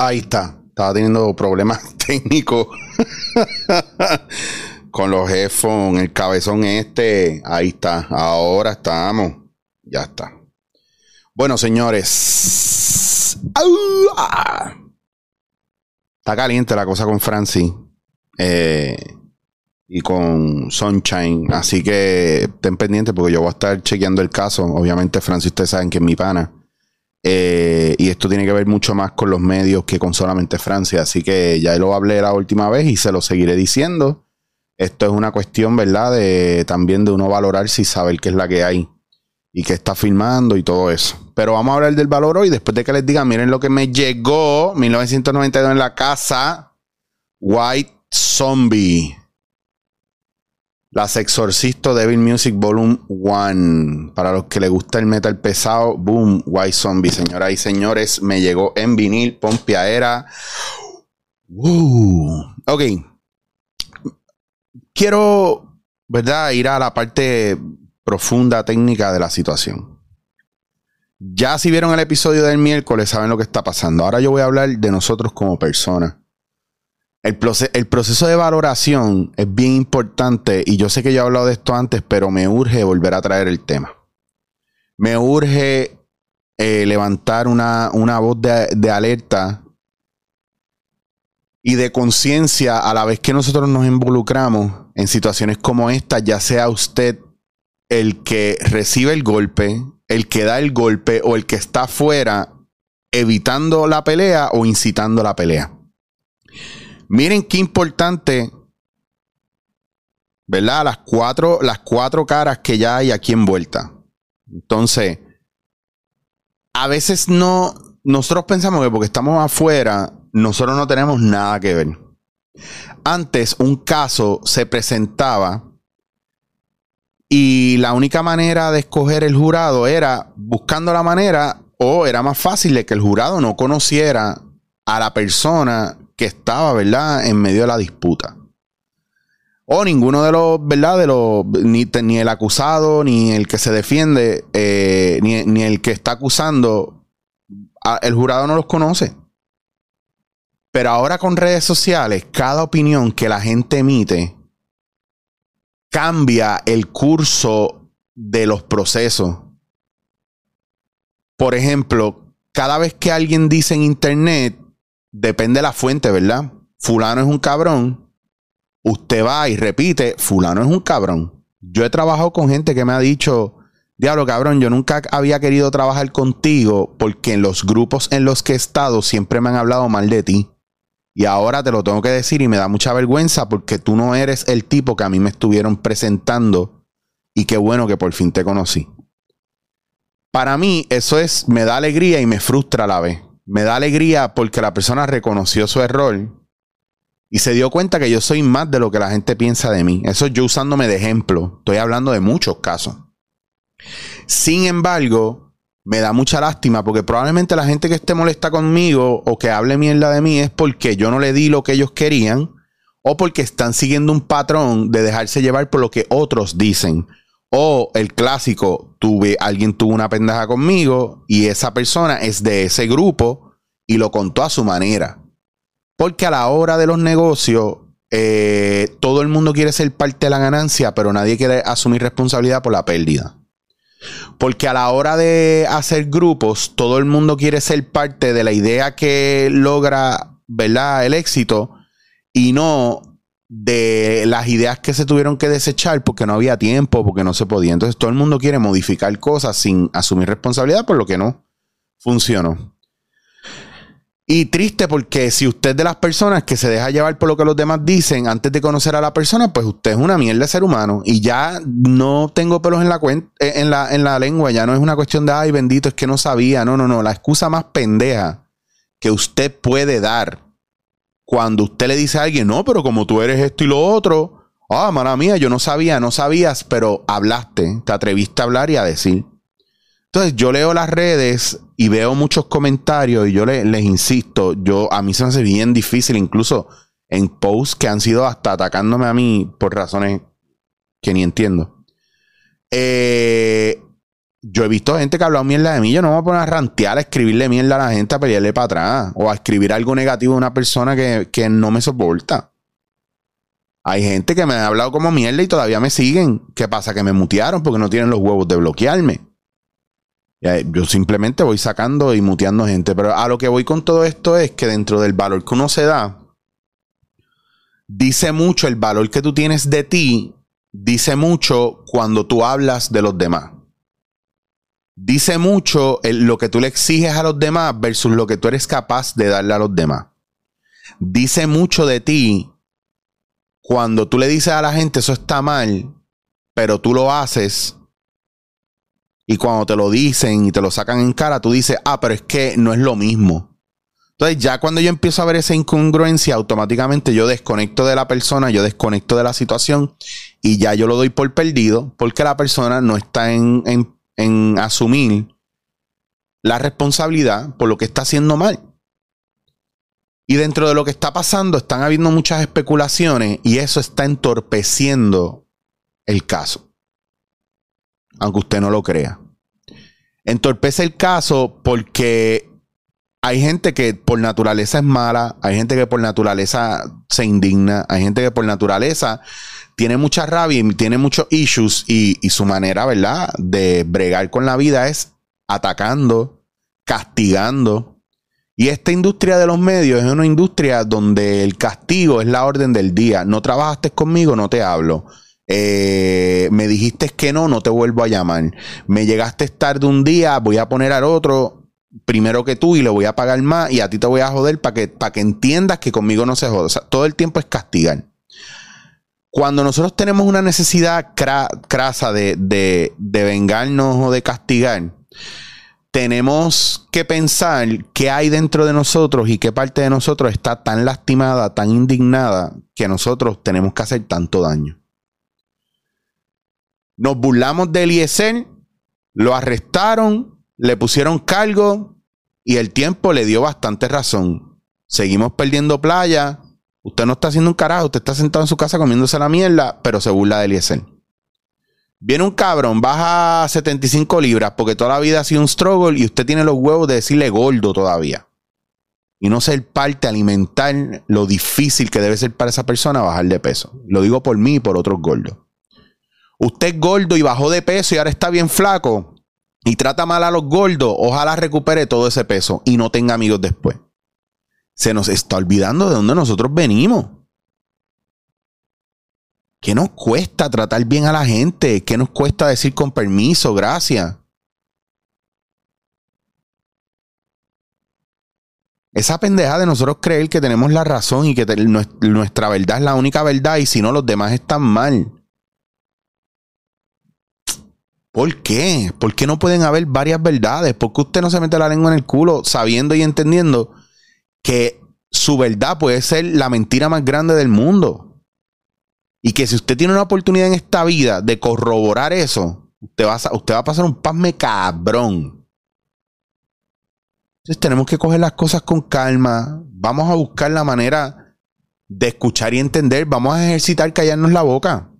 Ahí está. Estaba teniendo problemas técnicos con los headphones, el cabezón este. Ahí está. Ahora estamos. Ya está. Bueno, señores. Está caliente la cosa con Francis. Eh, y con Sunshine. Así que estén pendientes porque yo voy a estar chequeando el caso. Obviamente, Francis, ustedes saben que es mi pana. Eh, y esto tiene que ver mucho más con los medios que con solamente Francia. Así que ya lo hablé la última vez y se lo seguiré diciendo. Esto es una cuestión, ¿verdad? De también de uno valorar si saber qué es la que hay y qué está filmando y todo eso. Pero vamos a hablar del valor hoy. Después de que les diga, miren lo que me llegó 1992 en la casa. White Zombie. Las Exorcisto Devil Music Volume 1. Para los que les gusta el metal pesado, boom, White Zombie, señoras y señores. Me llegó en vinil, pompiaera. Uh. Ok. Quiero, ¿verdad? Ir a la parte profunda técnica de la situación. Ya si vieron el episodio del miércoles, saben lo que está pasando. Ahora yo voy a hablar de nosotros como personas. El, proceso de valoración es bien importante y yo sé que yo he hablado de esto antes, pero me urge volver a traer el tema. Me urge eh, levantar una, voz de, de alerta y de conciencia a la vez que nosotros nos involucramos en situaciones como esta, ya sea usted el que recibe el golpe, el que da el golpe o el que está afuera evitando la pelea o incitando la pelea. Miren qué importante, ¿verdad? Las cuatro, las cuatro caras que ya hay aquí envuelta. Entonces, a veces no, nosotros pensamos que porque estamos afuera, nosotros no tenemos nada que ver. Antes un caso se presentaba y la única manera de escoger el jurado era buscando la manera o era más fácil de que el jurado no conociera a la persona que estaba, ¿verdad?, en medio de la disputa. O ninguno de los, ¿verdad? De los, ni, ni el acusado, ni el que se defiende, eh, ni, el que está acusando, el jurado no los conoce. Pero ahora con redes sociales, cada opinión que la gente emite cambia el curso de los procesos. Por ejemplo, cada vez que alguien dice en internet, depende de la fuente, ¿verdad? Fulano es un cabrón. Usted va y repite, fulano es un cabrón. Yo he trabajado con gente que me ha dicho, diablo cabrón, yo nunca había querido trabajar contigo porque en los grupos en los que he estado siempre me han hablado mal de ti. Y ahora te lo tengo que decir y me da mucha vergüenza porque tú no eres el tipo que a mí me estuvieron presentando y qué bueno que por fin te conocí. Para mí eso es, me da alegría y me frustra a la vez me da alegría porque la persona reconoció su error y se dio cuenta que yo soy más de lo que la gente piensa de mí. Eso yo usándome de ejemplo. Estoy hablando de muchos casos. Sin embargo, me da mucha lástima porque probablemente la gente que esté molesta conmigo o que hable mierda de mí es porque yo no le di lo que ellos querían o porque están siguiendo un patrón de dejarse llevar por lo que otros dicen. O el clásico, tuve, alguien tuvo una pendeja conmigo y esa persona es de ese grupo y lo contó a su manera. Porque a la hora de los negocios, eh, todo el mundo quiere ser parte de la ganancia, pero nadie quiere asumir responsabilidad por la pérdida. Porque a la hora de hacer grupos, todo el mundo quiere ser parte de la idea que logra, ¿verdad? El éxito y no de las ideas que se tuvieron que desechar porque no había tiempo, porque no se podía. Entonces todo el mundo quiere modificar cosas sin asumir responsabilidad por lo que no funcionó. Y triste porque si usted es de las personas que se deja llevar por lo que los demás dicen antes de conocer a la persona, pues usted es una mierda de ser humano. Y ya no tengo pelos en la, eh, en la, en la lengua, ya no es una cuestión de, ay bendito, es que no sabía. No, no, no. La excusa más pendeja que usted puede dar cuando usted le dice a alguien, no, pero como tú eres esto y lo otro, ah, mala mía, yo no sabía, no sabías, pero hablaste, te atreviste a hablar y a decir. Entonces yo leo las redes y veo muchos comentarios y yo les insisto, yo a mí se me hace bien difícil, incluso en posts que han sido hasta atacándome a mí por razones que ni entiendo. Eh, yo he visto gente que ha hablado mierda de mí. Yo no me voy a poner a rantear, a escribirle mierda a la gente, a pelearle para atrás. O a escribir algo negativo de una persona que, que no me soporta. Hay gente que me ha hablado como mierda y todavía me siguen. ¿Qué pasa? Que me mutearon porque no tienen los huevos de bloquearme. Yo simplemente voy sacando y muteando gente. Pero a lo que voy con todo esto es que dentro del valor que uno se da, dice mucho el valor que tú tienes de ti, dice mucho cuando tú hablas de los demás. Dice mucho lo que tú le exiges a los demás versus lo que tú eres capaz de darle a los demás. Dice mucho de ti cuando tú le dices a la gente eso está mal, pero tú lo haces, y cuando te lo dicen y te lo sacan en cara, tú dices, ah, pero es que no es lo mismo. Entonces ya cuando yo empiezo a ver esa incongruencia, automáticamente yo desconecto de la persona, yo desconecto de la situación y ya yo lo doy por perdido porque la persona no está en, en asumir la responsabilidad por lo que está haciendo mal. Y dentro de lo que está pasando están habiendo muchas especulaciones y eso está entorpeciendo el caso. Aunque usted no lo crea. Entorpece el caso porque hay gente que por naturaleza es mala, hay gente que por naturaleza se indigna, hay gente que por naturaleza tiene mucha rabia y tiene muchos issues y, su manera, ¿verdad?, de bregar con la vida es atacando, castigando, y esta industria de los medios es una industria donde el castigo es la orden del día. No trabajaste conmigo, no te hablo. Eh, me dijiste que no, no te vuelvo a llamar. Me llegaste tarde un día, voy a poner al otro primero que tú y le voy a pagar más y a ti te voy a joder para que, que entiendas que conmigo no se joda. O sea, todo el tiempo es castigar. Cuando nosotros tenemos una necesidad crasa de, de, de vengarnos o de castigar, tenemos que pensar qué hay dentro de nosotros y qué parte de nosotros está tan lastimada, tan indignada, que nosotros tenemos que hacer tanto daño. Nos burlamos de Eliezer, lo arrestaron, le pusieron cargo y el tiempo le dio bastante razón. Seguimos perdiendo playa. Usted no está haciendo un carajo, usted está sentado en su casa comiéndose la mierda, pero se burla de Eliezer. Viene un cabrón, baja 75 libras porque toda la vida ha sido un struggle y usted tiene los huevos de decirle gordo todavía. Y no ser parte, alimentar lo difícil que debe ser para esa persona bajar de peso. Lo digo por mí y por otros gordos. Usted es gordo y bajó de peso y ahora está bien flaco y trata mal a los gordos. Ojalá recupere todo ese peso y no tenga amigos después. Se nos está olvidando de dónde nosotros venimos. ¿Qué nos cuesta tratar bien a la gente? ¿Qué nos cuesta decir con permiso, gracias? Esa pendeja de nosotros creer que tenemos la razón y que nuestra verdad es la única verdad y si no los demás están mal. ¿Por qué? ¿Por qué no pueden haber varias verdades? ¿Por qué usted no se mete la lengua en el culo sabiendo y entendiendo que su verdad puede ser la mentira más grande del mundo? Y que si usted tiene una oportunidad en esta vida de corroborar eso, usted va a, usted va a pasar un pasme cabrón. Entonces tenemos que coger las cosas con calma. Vamos a buscar la manera de escuchar y entender. Vamos a ejercitar callarnos la boca.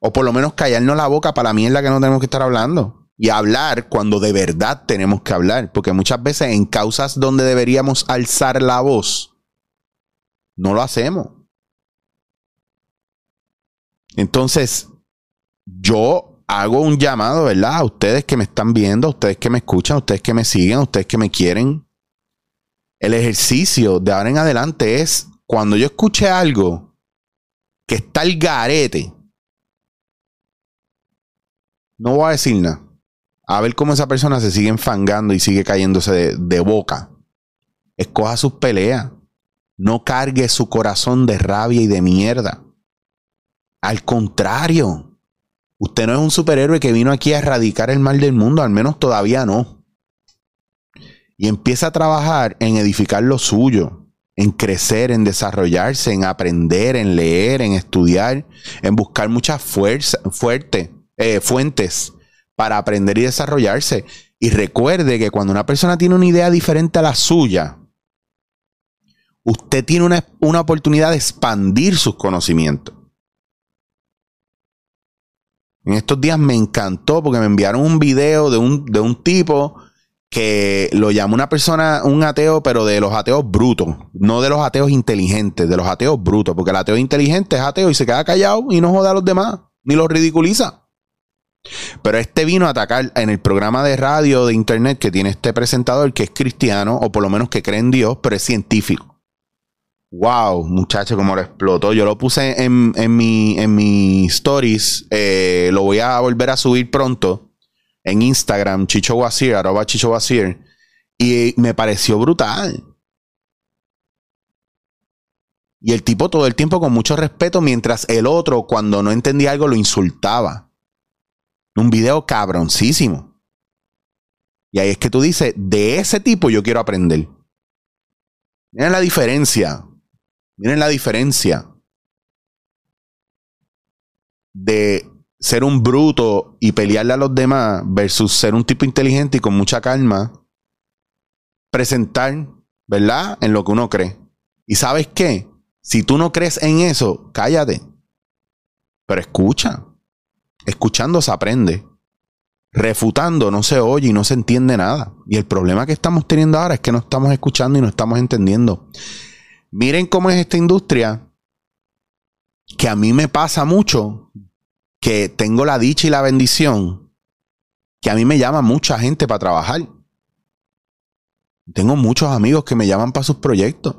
O por lo menos callarnos la boca para la mierda que no tenemos que estar hablando. Y hablar cuando de verdad tenemos que hablar. Porque muchas veces en causas donde deberíamos alzar la voz, no lo hacemos. Entonces, yo hago un llamado, ¿verdad? A ustedes que me están viendo, a ustedes que me escuchan, a ustedes que me siguen, a ustedes que me quieren. El ejercicio de ahora en adelante es cuando yo escuche algo que está el garete, no voy a decir nada. A ver cómo esa persona se sigue enfangando y sigue cayéndose de, boca. Escoja sus peleas. No cargue su corazón de rabia y de mierda. Al contrario, usted no es un superhéroe que vino aquí a erradicar el mal del mundo, al menos todavía no. Y empieza a trabajar en edificar lo suyo, en crecer, en desarrollarse, en aprender, en leer, en estudiar, en buscar muchas fuerza, fuerte, eh, fuentes para aprender y desarrollarse. Y recuerde que cuando una persona tiene una idea diferente a la suya, usted tiene una, una oportunidad de expandir sus conocimientos. En estos días me encantó porque me enviaron un video de un, de un tipo que lo llama una persona, un ateo, pero de los ateos brutos, no de los ateos inteligentes, de los ateos brutos, porque el ateo inteligente es ateo y se queda callado y no joda a los demás, ni los ridiculiza. Pero este vino a atacar en el programa de radio, de internet que tiene este presentador, que es cristiano, o por lo menos que cree en Dios, pero es científico. Wow, muchacho, como lo explotó. Yo lo puse en, mi, en mi stories. Eh, lo voy a volver a subir pronto en Instagram, Chicho Wazir, arroba Chicho Wazir. Y me pareció brutal. Y el tipo todo el tiempo con mucho respeto, mientras el otro, cuando no entendía algo, lo insultaba. Un video cabroncísimo. Y ahí es que tú dices, de ese tipo yo quiero aprender. Miren la diferencia. Miren la diferencia de ser un bruto y pelearle a los demás versus ser un tipo inteligente y con mucha calma presentar, ¿verdad? En lo que uno cree. Y sabes qué? Si tú no crees en eso, cállate. Pero escucha. Escuchando se aprende. Refutando no se oye y no se entiende nada. Y el problema que estamos teniendo ahora es que no estamos escuchando y no estamos entendiendo. Miren cómo es esta industria que a mí me pasa mucho, que tengo la dicha y la bendición, que a mí me llama mucha gente para trabajar. Tengo muchos amigos que me llaman para sus proyectos.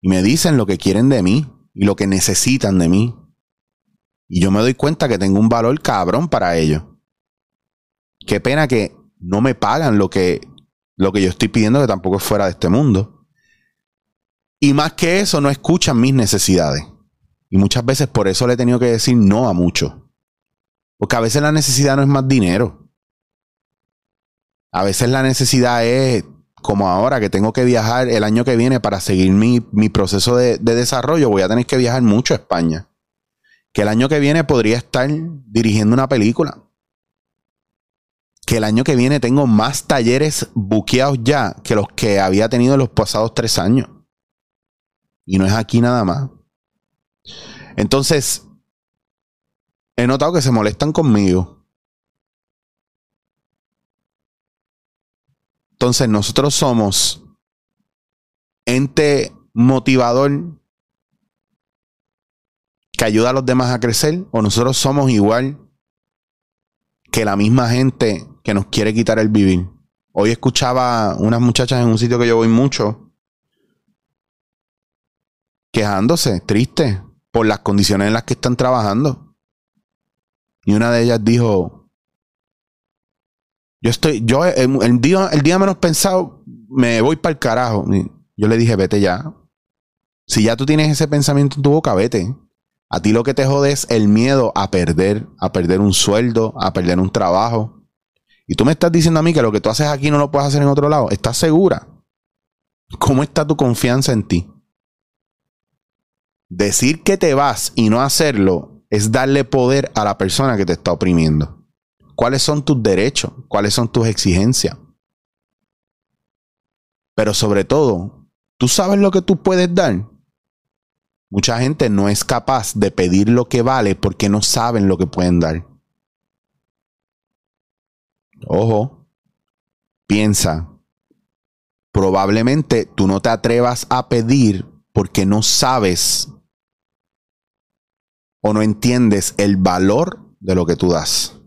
Y me dicen lo que quieren de mí y lo que necesitan de mí. Y yo me doy cuenta que tengo un valor cabrón para ellos. Qué pena que no me pagan lo que lo que yo estoy pidiendo que tampoco es fuera de este mundo. Y más que eso, no escuchan mis necesidades. Y muchas veces por eso le he tenido que decir no a mucho. Porque a veces la necesidad no es más dinero. A veces la necesidad es, como ahora que tengo que viajar el año que viene para seguir mi, proceso de, de desarrollo, voy a tener que viajar mucho a España. Que el año que viene podría estar dirigiendo una película que el año que viene tengo más talleres buqueados ya que los que había tenido en los pasados tres años. Y no es aquí nada más. Entonces, he notado que se molestan conmigo. Entonces, nosotros somos ente motivador que ayuda a los demás a crecer o nosotros somos igual que la misma gente que nos quiere quitar el vivir. Hoy escuchaba unas muchachas en un sitio que yo voy mucho quejándose, triste, por las condiciones en las que están trabajando. Y una de ellas dijo, yo estoy, yo el, día, el día menos pensado, me voy para el carajo. yo le dije, vete ya. Si ya tú tienes ese pensamiento en tu boca, vete. A ti lo que te jode es el miedo a perder, a perder un sueldo, a perder un trabajo. Y tú me estás diciendo a mí que lo que tú haces aquí no lo puedes hacer en otro lado. ¿Estás segura? ¿Cómo está tu confianza en ti? Decir que te vas y no hacerlo es darle poder a la persona que te está oprimiendo. ¿Cuáles son tus derechos? ¿Cuáles son tus exigencias? Pero sobre todo, ¿tú sabes lo que tú puedes dar? Mucha gente no es capaz de pedir lo que vale porque no saben lo que pueden dar. Ojo, piensa, probablemente tú no te atrevas a pedir porque no sabes o no entiendes el valor de lo que tú das.